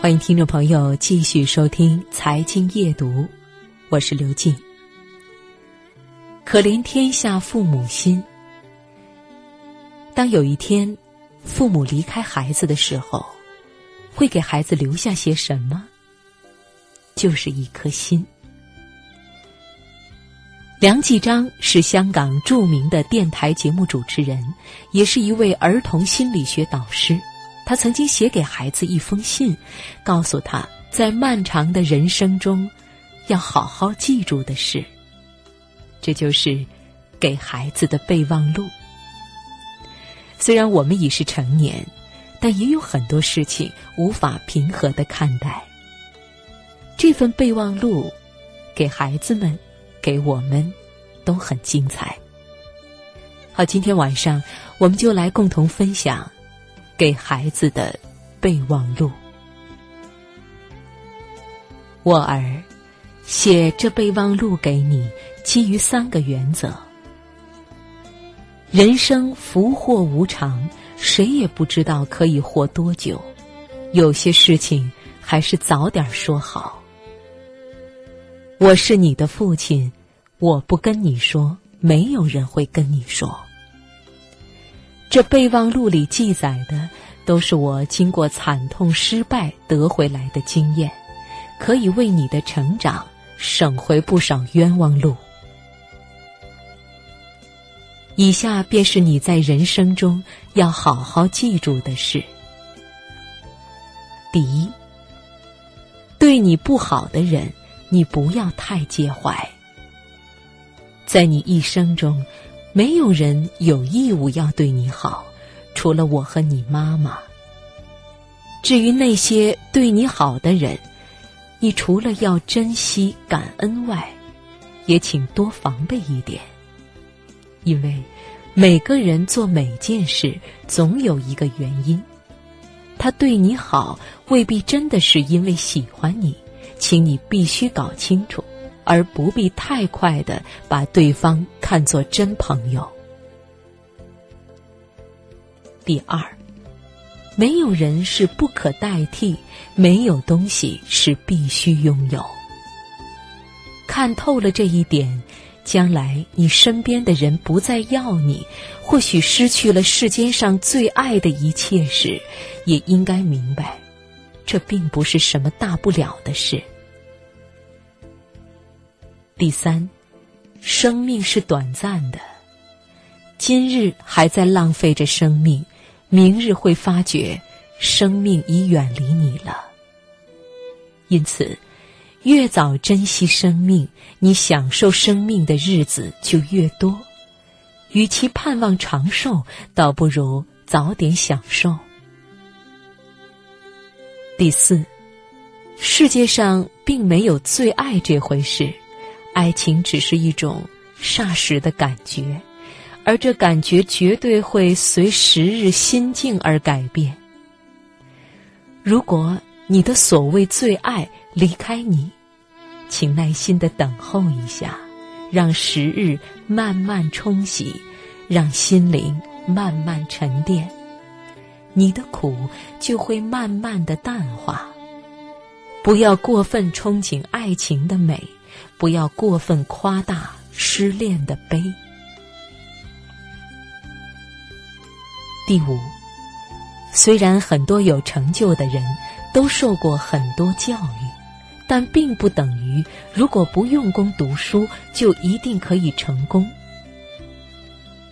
欢迎听众朋友继续收听《财经夜读》，我是刘静。可怜天下父母心。当有一天父母离开孩子的时候，会给孩子留下些什么？就是一颗心。梁继章是香港著名的电台节目主持人，也是一位儿童心理学导师。他曾经写给孩子一封信，告诉他在漫长的人生中要好好记住的事。这就是给孩子的备忘录。虽然我们已是成年，但也有很多事情无法平和的看待。这份备忘录，给孩子们，给我们，都很精彩。好，今天晚上我们就来共同分享。给孩子的备忘录，我儿，写这备忘录给你，基于三个原则：人生福祸无常，谁也不知道可以活多久，有些事情还是早点说好。我是你的父亲，我不跟你说，没有人会跟你说。这备忘录里记载的，都是我经过惨痛失败得回来的经验，可以为你的成长省回不少冤枉路。以下便是你在人生中要好好记住的事：第一，对你不好的人，你不要太介怀。在你一生中。没有人有义务要对你好，除了我和你妈妈。至于那些对你好的人，你除了要珍惜感恩外，也请多防备一点。因为每个人做每件事总有一个原因，他对你好未必真的是因为喜欢你，请你必须搞清楚。而不必太快的把对方看作真朋友。第二，没有人是不可代替，没有东西是必须拥有。看透了这一点，将来你身边的人不再要你，或许失去了世间上最爱的一切时，也应该明白，这并不是什么大不了的事。第三，生命是短暂的。今日还在浪费着生命，明日会发觉生命已远离你了。因此，越早珍惜生命，你享受生命的日子就越多。与其盼望长寿，倒不如早点享受。第四，世界上并没有最爱这回事。爱情只是一种霎时的感觉，而这感觉绝对会随时日心境而改变。如果你的所谓最爱离开你，请耐心的等候一下，让时日慢慢冲洗，让心灵慢慢沉淀，你的苦就会慢慢的淡化。不要过分憧憬爱情的美。不要过分夸大失恋的悲。第五，虽然很多有成就的人都受过很多教育，但并不等于如果不用功读书就一定可以成功。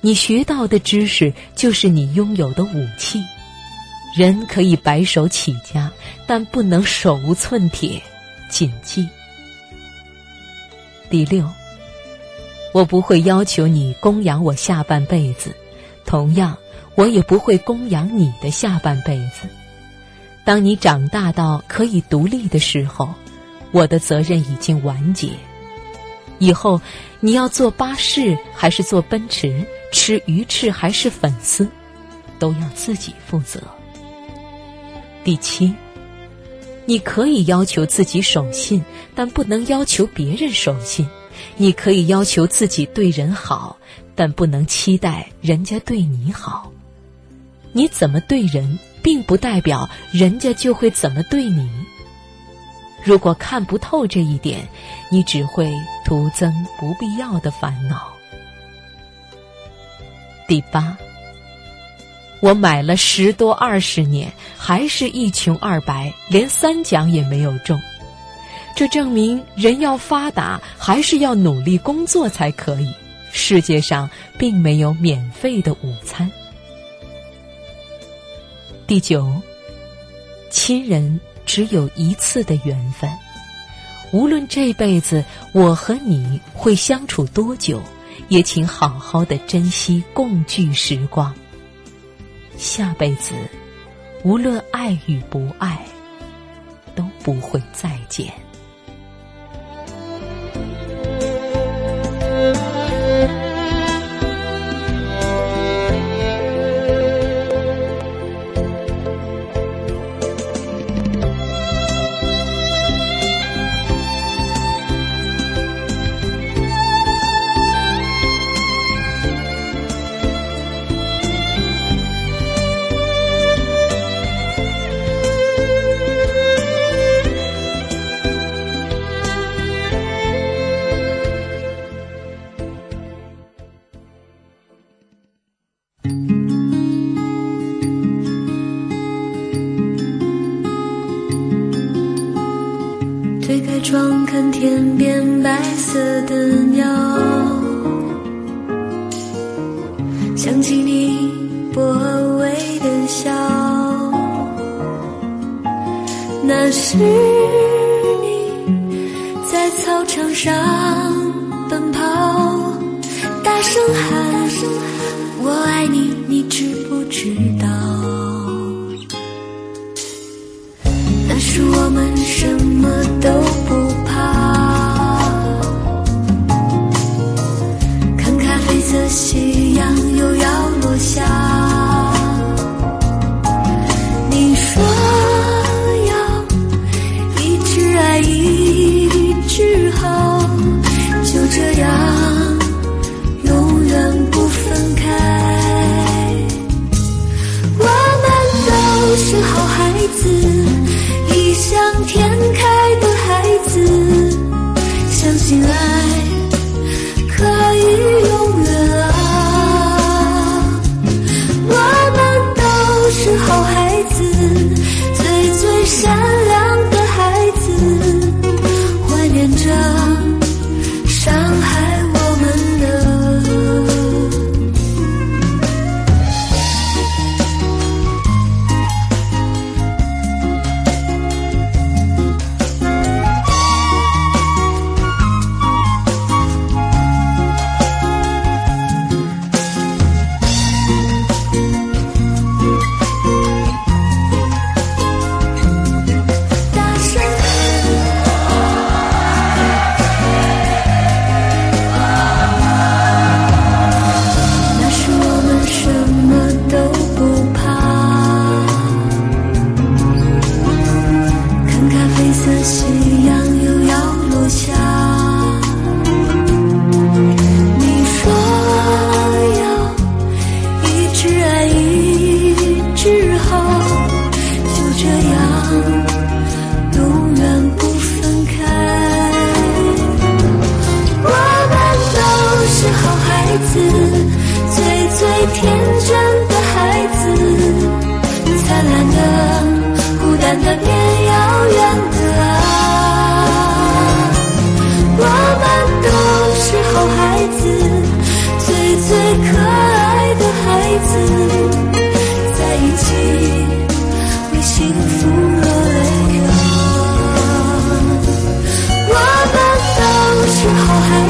你学到的知识就是你拥有的武器。人可以白手起家，但不能手无寸铁。谨记。第六，我不会要求你供养我下半辈子，同样，我也不会供养你的下半辈子。当你长大到可以独立的时候，我的责任已经完结。以后你要坐巴士还是坐奔驰，吃鱼翅还是粉丝，都要自己负责。第七。你可以要求自己守信，但不能要求别人守信；你可以要求自己对人好，但不能期待人家对你好。你怎么对人，并不代表人家就会怎么对你。如果看不透这一点，你只会徒增不必要的烦恼。第八，我买了十多二十年，还是一穷二白，连三奖也没有中。这证明人要发达，还是要努力工作才可以。世界上并没有免费的午餐。第九，亲人只有一次的缘分，无论这辈子我和你会相处多久，也请好好的珍惜共聚时光。下辈子，无论爱与不爱，都不会再见。庄看天边白色的鸟，想起你薄微的笑。那是你在操场上奔跑，大声喊，我爱你，你知不知道？是。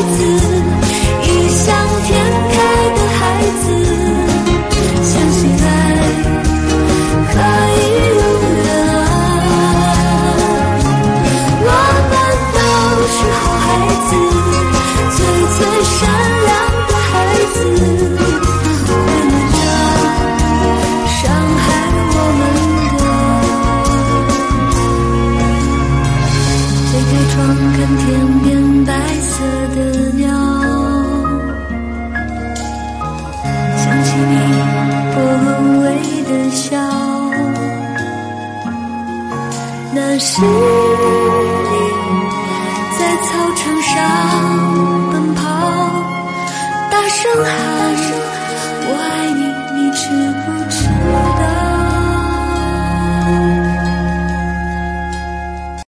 to 是你在操场上奔跑，大声喊我爱，